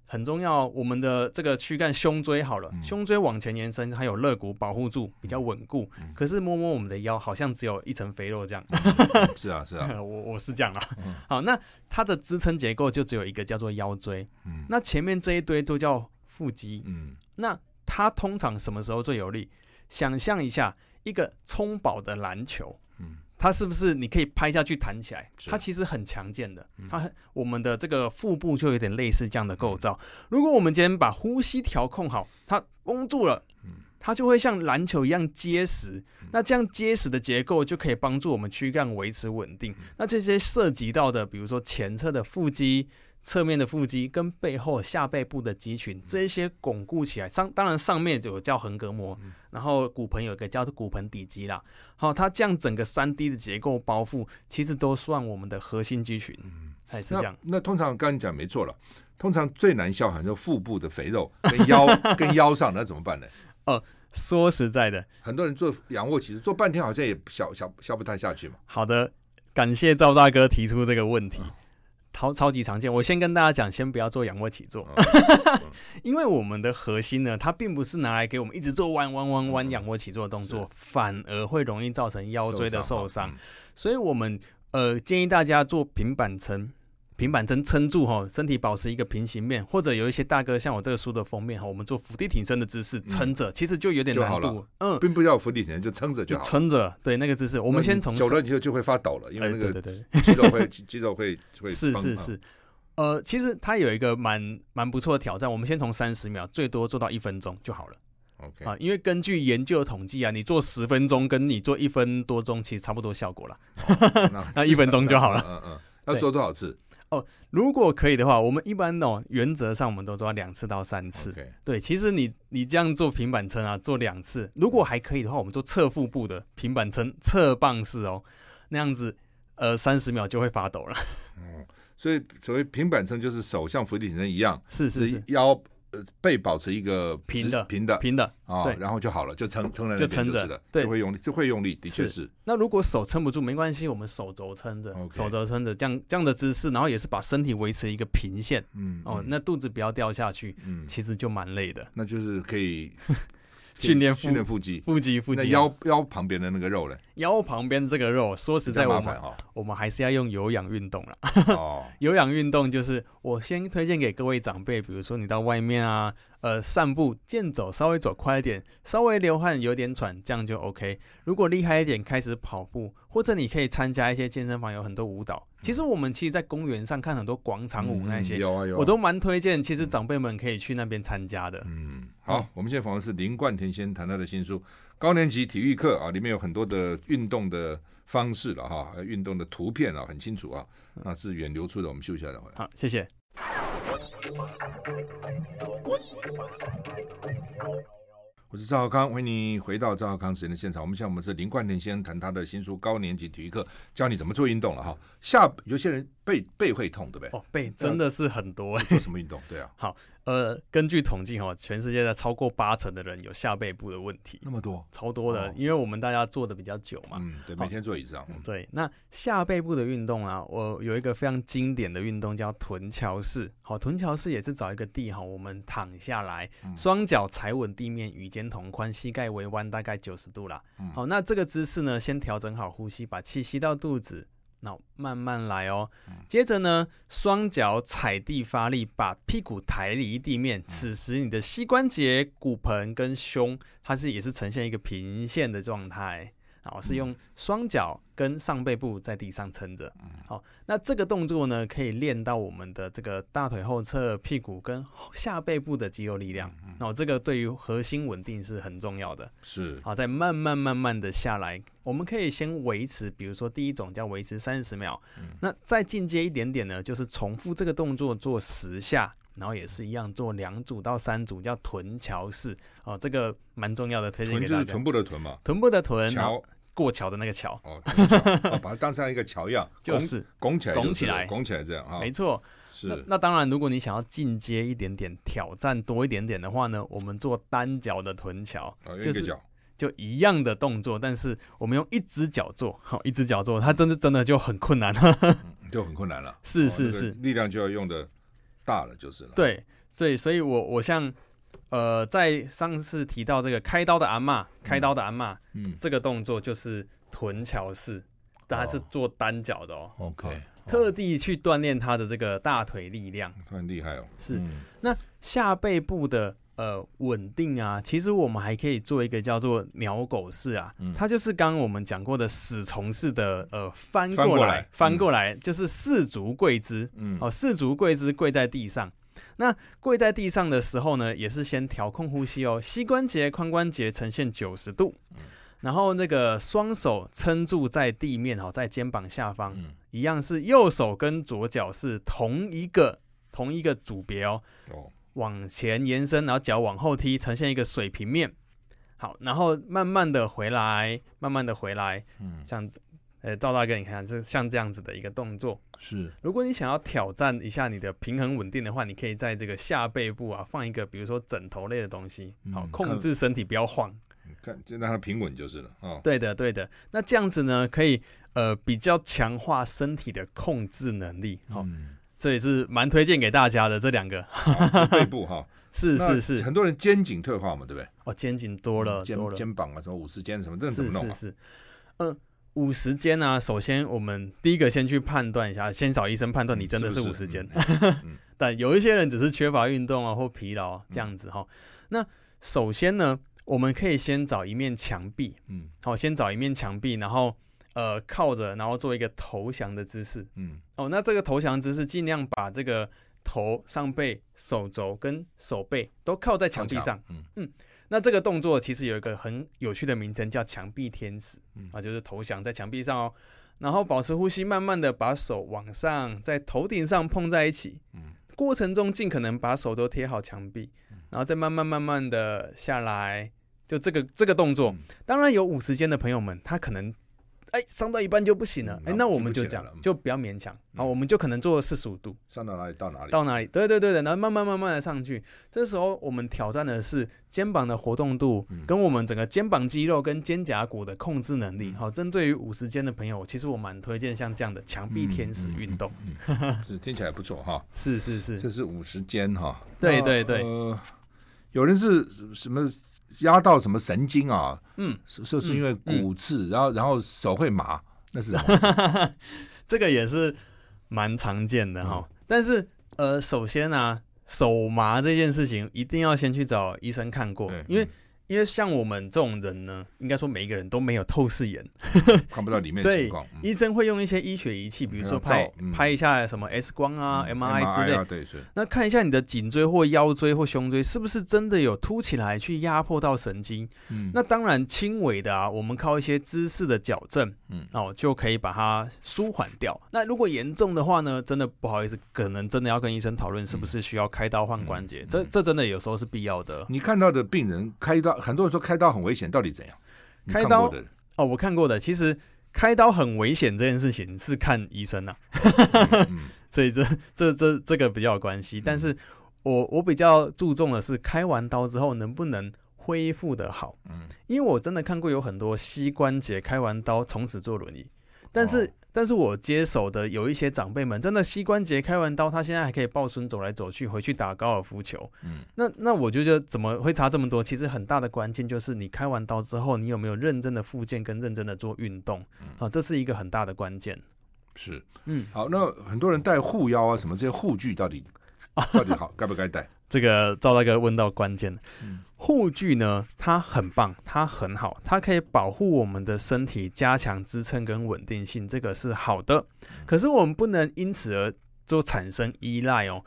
很重要，我们的这个躯干胸椎好了，嗯、胸椎往前延伸，还有肋骨保护住，比较稳固。嗯、可是摸摸我们的腰，好像只有一层肥肉这样。嗯、是啊，是啊，我我是这样啊。嗯、好，那它的支撑结构就只有一个，叫做腰椎。嗯、那前面这一堆都叫腹肌。嗯、那它通常什么时候最有力？想象一下一个充饱的篮球。嗯它是不是你可以拍下去弹起来？它其实很强健的。嗯、它我们的这个腹部就有点类似这样的构造。嗯、如果我们今天把呼吸调控好，它绷住了，它就会像篮球一样结实。嗯、那这样结实的结构就可以帮助我们躯干维持稳定。嗯、那这些涉及到的，比如说前侧的腹肌。侧面的腹肌跟背后下背部的肌群，这一些巩固起来，上当然上面就有叫横膈膜，然后骨盆有一个叫做骨盆底肌啦。好，它这样整个三 D 的结构包覆，其实都算我们的核心肌群，还是这样。那，那通常刚才讲没错了，通常最难消好像腹部的肥肉跟腰跟腰上，那怎么办呢？哦，说实在的，很多人做仰卧起坐做半天，好像也消消消不太下去嘛。好的，感谢赵大哥提出这个问题。嗯超超级常见，我先跟大家讲，先不要做仰卧起坐，因为我们的核心呢，它并不是拿来给我们一直做弯弯弯弯仰卧起坐的动作，反而会容易造成腰椎的受伤，所以我们呃建议大家做平板撑。平板撑撑住哈，身体保持一个平行面，或者有一些大哥像我这个书的封面哈，我们做伏地挺身的姿势撑着，其实就有点难度。嗯，并不要伏地挺身，就撑着就好。撑着，对那个姿势，我们先从久了以后就会发抖了，因为那个肌肉会肌肉会 会是是是，呃，其实它有一个蛮蛮不错的挑战，我们先从三十秒，最多做到一分钟就好了。OK 啊，因为根据研究统计啊，你做十分钟跟你做一分多钟其实差不多效果了，那一分钟就好了。嗯嗯，要做多少次？哦，如果可以的话，我们一般哦，原则上我们都抓两次到三次。Okay. 对，其实你你这样做平板撑啊，做两次，如果还可以的话，我们做侧腹部的平板撑，侧棒式哦，那样子，呃，三十秒就会发抖了。嗯，所以所谓平板撑就是手像伏地挺身一样，是是是，腰。背保持一个平的、平的、平的啊，然后就好了，就撑撑在那边就撑着，对，就会用力，就会用力，的确是。那如果手撑不住，没关系，我们手肘撑着，手肘撑着，这样这样的姿势，然后也是把身体维持一个平线，嗯，哦，那肚子不要掉下去，嗯，其实就蛮累的。那就是可以训练训练腹肌，腹肌，腹肌。那腰腰旁边的那个肉嘞？腰旁边这个肉，说实在，我们我们还是要用有氧运动了。哦，有氧运动就是我先推荐给各位长辈，比如说你到外面啊。呃，散步、健走，稍微走快一点，稍微流汗，有点喘，这样就 OK。如果厉害一点，开始跑步，或者你可以参加一些健身房，有很多舞蹈。其实我们其实，在公园上看很多广场舞那些，有啊有，我都蛮推荐。其实长辈们可以去那边参加的。嗯，好，我们现在访问的是林冠廷先谈他的新书《高年级体育课》啊，里面有很多的运动的方式了哈，运动的图片啊，很清楚啊。那是远流出的，我们休息一下再回来。好，谢谢。我是赵浩康，欢迎你回到赵浩康时间的现场。我们现在我们是林冠廷先生谈他的新书《高年级体育课》，教你怎么做运动了哈。下有些人背背会痛，对不对？哦，背真的是很多。做什么运动？对啊。好。呃，根据统计哈，全世界的超过八成的人有下背部的问题，那么多，超多的，哦、因为我们大家坐的比较久嘛，嗯，对，每天坐椅子上，嗯、对。那下背部的运动啊，我有一个非常经典的运动叫臀桥式，好，臀桥式也是找一个地哈，我们躺下来，双脚踩稳地面，与肩同宽，膝盖微弯，大概九十度啦。好，那这个姿势呢，先调整好呼吸，把气吸到肚子。那慢慢来哦，接着呢，双脚踩地发力，把屁股抬离地面。此时你的膝关节、骨盆跟胸，它是也是呈现一个平线的状态。好，是用双脚跟上背部在地上撑着。好，那这个动作呢，可以练到我们的这个大腿后侧、屁股跟下背部的肌肉力量。那这个对于核心稳定是很重要的。是。好，再慢慢慢慢的下来，我们可以先维持，比如说第一种叫维持三十秒。那再进阶一点点呢，就是重复这个动作做十下，然后也是一样做两组到三组，叫臀桥式。哦，这个蛮重要的，推荐给大家。臀就是臀部的臀嘛。臀部的臀。过桥的那个桥哦，哦，把它当成一个桥一样，就是拱起来，拱起来，拱起来这样啊，没错。是那，那当然，如果你想要进阶一点点，挑战多一点点的话呢，我们做单脚的臀桥，就是就一样的动作，但是我们用一只脚做，好，一只脚做，它真的真的就很困难了，就很困难了。是是是，力量就要用的大了，就是了。对，所以所以我我像。呃，在上次提到这个开刀的阿嬷，开刀的阿嬷，嗯，这个动作就是臀桥式，但它是做单脚的哦。OK，特地去锻炼他的这个大腿力量，很厉害哦。是，那下背部的呃稳定啊，其实我们还可以做一个叫做鸟狗式啊，它就是刚刚我们讲过的死虫式的呃翻过来，翻过来就是四足跪姿，嗯，哦，四足跪姿跪在地上。那跪在地上的时候呢，也是先调控呼吸哦，膝关节、髋关节呈现九十度，然后那个双手撑住在地面哦，在肩膀下方，一样是右手跟左脚是同一个同一个组别哦，往前延伸，然后脚往后踢，呈现一个水平面。好，然后慢慢的回来，慢慢的回来，嗯，像。呃，赵大哥，你看，这像这样子的一个动作是。如果你想要挑战一下你的平衡稳定的话，你可以在这个下背部啊放一个，比如说枕头类的东西，好、嗯、控制身体不要晃。看，就让它平稳就是了。哦，对的，对的。那这样子呢，可以呃比较强化身体的控制能力。好、嗯，这也是蛮推荐给大家的这两个背部哈。是是是，很多人肩颈退化嘛，对不对？哦，肩颈多了，肩肩膀啊，什么五十肩什么，这怎么弄啊？是是是，嗯、呃。五十肩呢？首先，我们第一个先去判断一下，先找医生判断你真的是五十肩。但有一些人只是缺乏运动啊，或疲劳这样子哈、嗯。那首先呢，我们可以先找一面墙壁，嗯，好，先找一面墙壁，然后呃靠着，然后做一个投降的姿势，嗯，哦，那这个投降姿势尽量把这个头、上背、手肘跟手背都靠在墙壁上，嗯嗯。那这个动作其实有一个很有趣的名称，叫墙壁天使，啊，就是投降在墙壁上哦，然后保持呼吸，慢慢的把手往上，在头顶上碰在一起，嗯。过程中尽可能把手都贴好墙壁，然后再慢慢慢慢的下来，就这个这个动作，当然有五十肩的朋友们，他可能。哎，上到一半就不行了。哎、嗯，那我们就这样，就不要勉强。好、嗯，我们就可能做四十五度，上到哪里到哪里，到哪里。对对对对，然后慢慢慢慢的上去。这时候我们挑战的是肩膀的活动度，跟我们整个肩膀肌肉跟肩胛骨的控制能力。好，针对于五十肩的朋友，其实我蛮推荐像这样的墙壁天使运动。是听起来不错哈。是是是，这是五十肩哈。对对对。呃，有人是什么？压到什么神经啊？嗯，是是因为骨刺，嗯、然后然后手会麻，那是什么？这个也是蛮常见的哈、嗯。但是呃，首先呢、啊，手麻这件事情一定要先去找医生看过，因为因为像我们这种人呢，应该说每一个人都没有透视眼，看不到里面的情况。对，医生会用一些医学仪器，比如说拍拍一下什么 X 光啊、MRI 之类，对，那看一下你的颈椎或腰椎或胸椎是不是真的有凸起来去压迫到神经。嗯，那当然轻微的啊，我们靠一些姿势的矫正，嗯，哦就可以把它舒缓掉。那如果严重的话呢，真的不好意思，可能真的要跟医生讨论是不是需要开刀换关节。这这真的有时候是必要的。你看到的病人开刀。很多人说开刀很危险，到底怎样？开刀哦，我看过的。其实开刀很危险这件事情是看医生呐、啊，所以这这这这个比较有关系。但是我我比较注重的是开完刀之后能不能恢复的好。嗯，因为我真的看过有很多膝关节开完刀从此坐轮椅，但是。但是我接手的有一些长辈们，真的膝关节开完刀，他现在还可以抱孙走来走去，回去打高尔夫球。嗯，那那我就觉得怎么会差这么多？其实很大的关键就是你开完刀之后，你有没有认真的复健跟认真的做运动？嗯，啊，这是一个很大的关键。是，嗯，好，那很多人戴护腰啊，什么这些护具到底 到底好，该不该戴？这个赵大哥问到关键。嗯。护具呢，它很棒，它很好，它可以保护我们的身体，加强支撑跟稳定性，这个是好的。可是我们不能因此而。就产生依赖哦，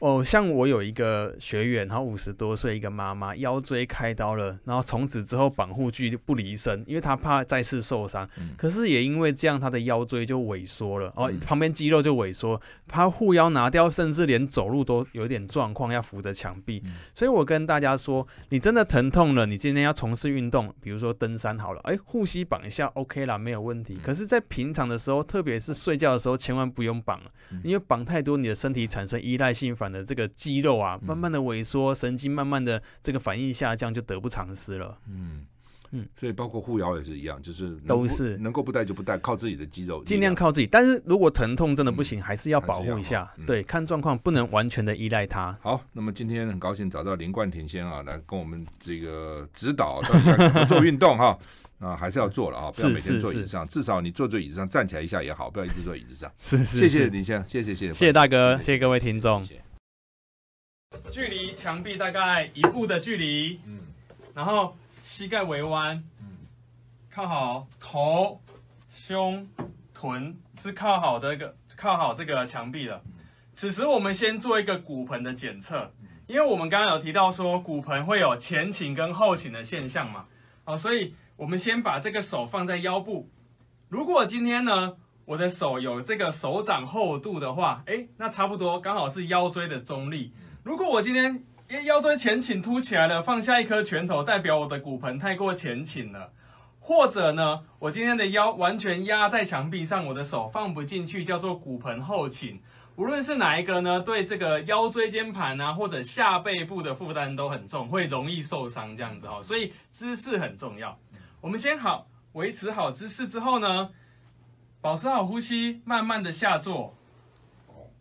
哦，像我有一个学员，然后五十多岁一个妈妈，腰椎开刀了，然后从此之后绑护具不离身，因为她怕再次受伤。可是也因为这样，她的腰椎就萎缩了，哦，旁边肌肉就萎缩，她护腰拿掉，甚至连走路都有点状况，要扶着墙壁。所以我跟大家说，你真的疼痛了，你今天要从事运动，比如说登山好了，哎，护膝绑一下，OK 啦，没有问题。可是，在平常的时候，特别是睡觉的时候，千万不用绑，因为绑。太多，你的身体产生依赖性，反而这个肌肉啊，慢慢的萎缩，神经慢慢的这个反应下降，就得不偿失了。嗯嗯，所以包括护腰也是一样，就是都是能够不戴就不戴，靠自己的肌肉，尽量靠自己。但是如果疼痛真的不行，还是要保护一下。对，看状况，不能完全的依赖它。好，那么今天很高兴找到林冠廷先啊，来跟我们这个指导到底怎么做运动哈。啊，还是要做了啊！不要每天坐椅子上，至少你坐坐椅子上站起来一下也好，不要一直坐椅子上。是是，谢谢林先生，谢谢谢谢，谢谢大哥，谢谢各位听众。距离墙壁大概一步的距离，嗯，然后膝盖微弯，嗯，靠好头、胸、臀是靠好的一个靠好这个墙壁的。此时我们先做一个骨盆的检测，因为我们刚刚有提到说骨盆会有前倾跟后倾的现象嘛，好，所以。我们先把这个手放在腰部。如果今天呢，我的手有这个手掌厚度的话，诶，那差不多刚好是腰椎的中立。如果我今天腰椎前倾凸起来了，放下一颗拳头，代表我的骨盆太过前倾了。或者呢，我今天的腰完全压在墙壁上，我的手放不进去，叫做骨盆后倾。无论是哪一个呢，对这个腰椎间盘啊，或者下背部的负担都很重，会容易受伤这样子哈。所以姿势很重要。我们先好维持好姿势之后呢，保持好呼吸，慢慢的下坐，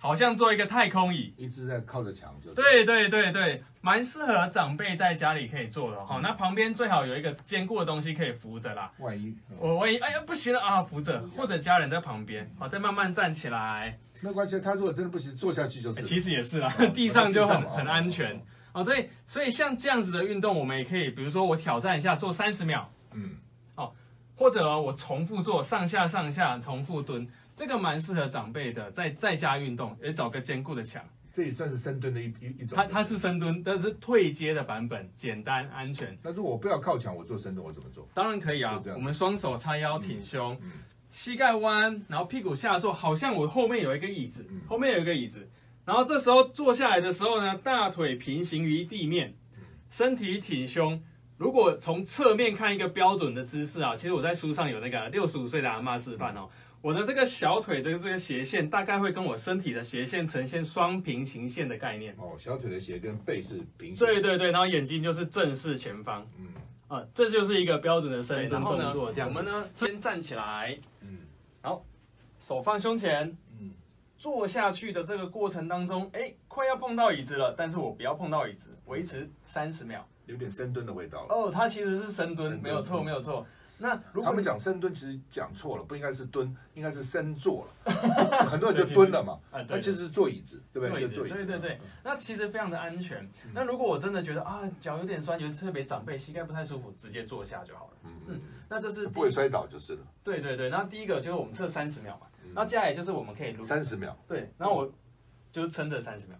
好像做一个太空椅，一直在靠着墙就。对对对对，蛮适合长辈在家里可以做的。好，那旁边最好有一个坚固的东西可以扶着啦。万一我万一哎呀不行了啊，扶着，或者家人在旁边，好，再慢慢站起来。没关系，他如果真的不行，坐下去就是。其实也是啦，地上就很很安全。哦，对，所以像这样子的运动，我们也可以，比如说我挑战一下，做三十秒。嗯，哦，或者我重复做上下上下重复蹲，这个蛮适合长辈的，在在家运动，也找个坚固的墙。这也算是深蹲的一一一种。它它是深蹲，但是退阶的版本，简单安全。那如果我不要靠墙，我做深蹲，我怎么做？当然可以啊，我们双手叉腰挺胸，嗯嗯、膝盖弯，然后屁股下坐，好像我后面有一个椅子，嗯、后面有一个椅子，然后这时候坐下来的时候呢，大腿平行于地面，身体挺胸。如果从侧面看一个标准的姿势啊，其实我在书上有那个六十五岁的阿嬷示范哦。我的这个小腿的这个斜线大概会跟我身体的斜线呈现双平行线的概念哦。小腿的斜跟背是平行。对对对，然后眼睛就是正视前方。嗯啊，这就是一个标准的深蹲动作。这样，我们呢 先站起来，嗯，好，手放胸前，嗯，坐下去的这个过程当中，哎，快要碰到椅子了，但是我不要碰到椅子，维持三十秒。有点深蹲的味道哦，它其实是深蹲，没有错，没有错。那如果他们讲深蹲，其实讲错了，不应该是蹲，应该是深坐了。很多人就蹲了嘛，啊，那其实是坐椅子，对不对？就坐椅子。对对对嗯，那其实非常的安全。那如果我真的觉得啊脚有点酸，有特别长辈，膝盖不太舒服，直接坐下就好了。嗯嗯嗯，那这是不会摔倒就是了。对对对，那第一个就是我们测三十秒嘛，嗯那接下来就是我们可以录三十秒，对，然后我就是撑着三十秒，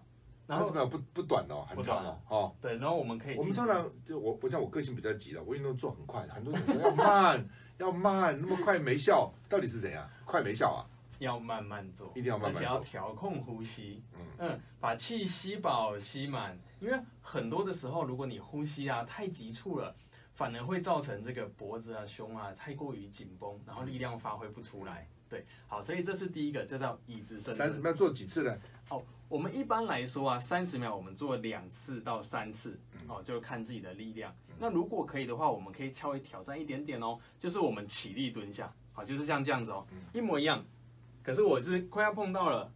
三十秒不不短哦，很长哦。哦，对，然后我们可以我们通常就我我像我个性比较急的，我运动做很快，很多人说要慢要慢，那么快没效，到底是怎样？快没效啊？要慢慢做，一定要慢慢做而且要调控呼吸，嗯嗯，把气吸饱吸满，因为很多的时候，如果你呼吸啊太急促了，反而会造成这个脖子啊、胸啊太过于紧绷，然后力量发挥不出来。对，好，所以这是第一个，就叫椅子深蹲。三十秒做几次呢？哦，我们一般来说啊，三十秒我们做两次到三次，哦，就看自己的力量。那如果可以的话，我们可以稍微挑战一点点哦，就是我们起立蹲下，好，就是像这样子哦，一模一样。可是我是快要碰到了，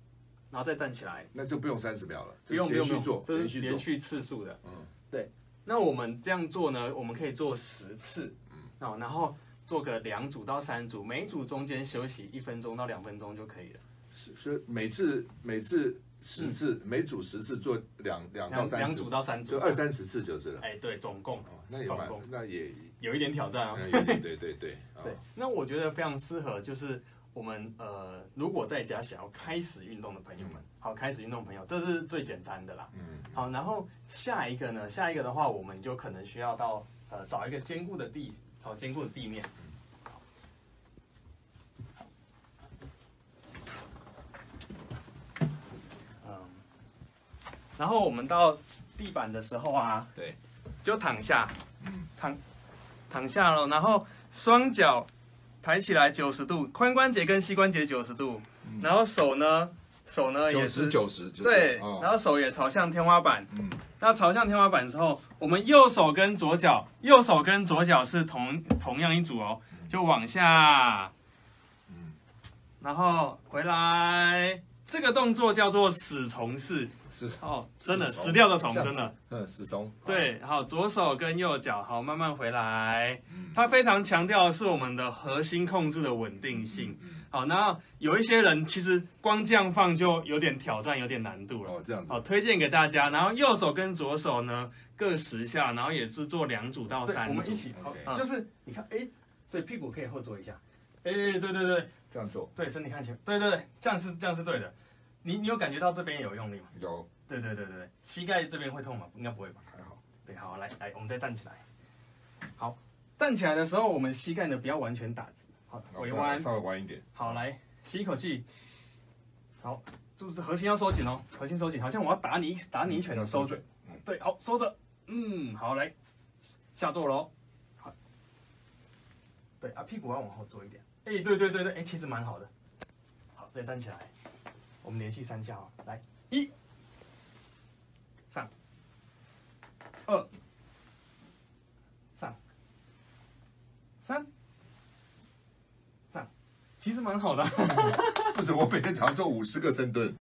然后再站起来，那就不用三十秒了，不用不用做，这。是连续次数的。嗯，对。那我们这样做呢，我们可以做十次，哦，然后做个两组到三组，每一组中间休息一分钟到两分钟就可以了。是是每次每次十次，每组十次做两两到三两，组到三组，就二三十次就是了。哎，对，总共哦，那也蛮总共，那也有一点挑战啊。对对对。哦对，那我觉得非常适合，就是我们呃，如果在家想要开始运动的朋友们，好，开始运动的朋友，这是最简单的啦。嗯，好，然后下一个呢，下一个的话，我们就可能需要到呃找一个坚固的地，好，坚固的地面。嗯，然后我们到地板的时候啊，对，就躺下，躺躺下了，然后双脚抬起来九十度，髋关节跟膝关节九十度，然后手呢，手呢也九是十九十，对，哦。然后手也朝向天花板。嗯，那朝向天花板之后，我们右手跟左脚，右手跟左脚是同同样一组哦，就往下，嗯然后回来。这个动作叫做死虫式是哦，真的死掉的虫，真的。嗯，死虫。对，好，左手跟右脚，好，慢慢回来。嗯它非常强调的是我们的核心控制的稳定性。嗯好，那有一些人其实光这样放就有点挑战，有点难度了。哦，这样子好，。推荐给大家。然后右手跟左手呢各十下，然后也是做两组到三组。我们一起好就是你看，哎，对，屁股可以后坐一下。哎，对对对这样做对，身体看前，对对对，这样是这样是对的。你你有感觉到这边有用力吗？有对对对对对，膝盖这边会痛吗？应该不会吧？还好。对，好，来来，我们再站起来。好，站起来的时候，我们膝盖呢不要完全打直，好，微弯。稍微弯一点。好，来吸一口气。好，就是核心要收紧哦，核心收紧，好像我要打你打你一拳，收嘴。嗯对，好，收着。嗯，好，来下坐喽。好，对啊，屁股要往后坐一点。哎，对对对对，哎，其实蛮好的。好，再站起来，我们连续三下哦，来，一，上，二，上，三，上，其实蛮好的。不是，我每天常做五十个深蹲。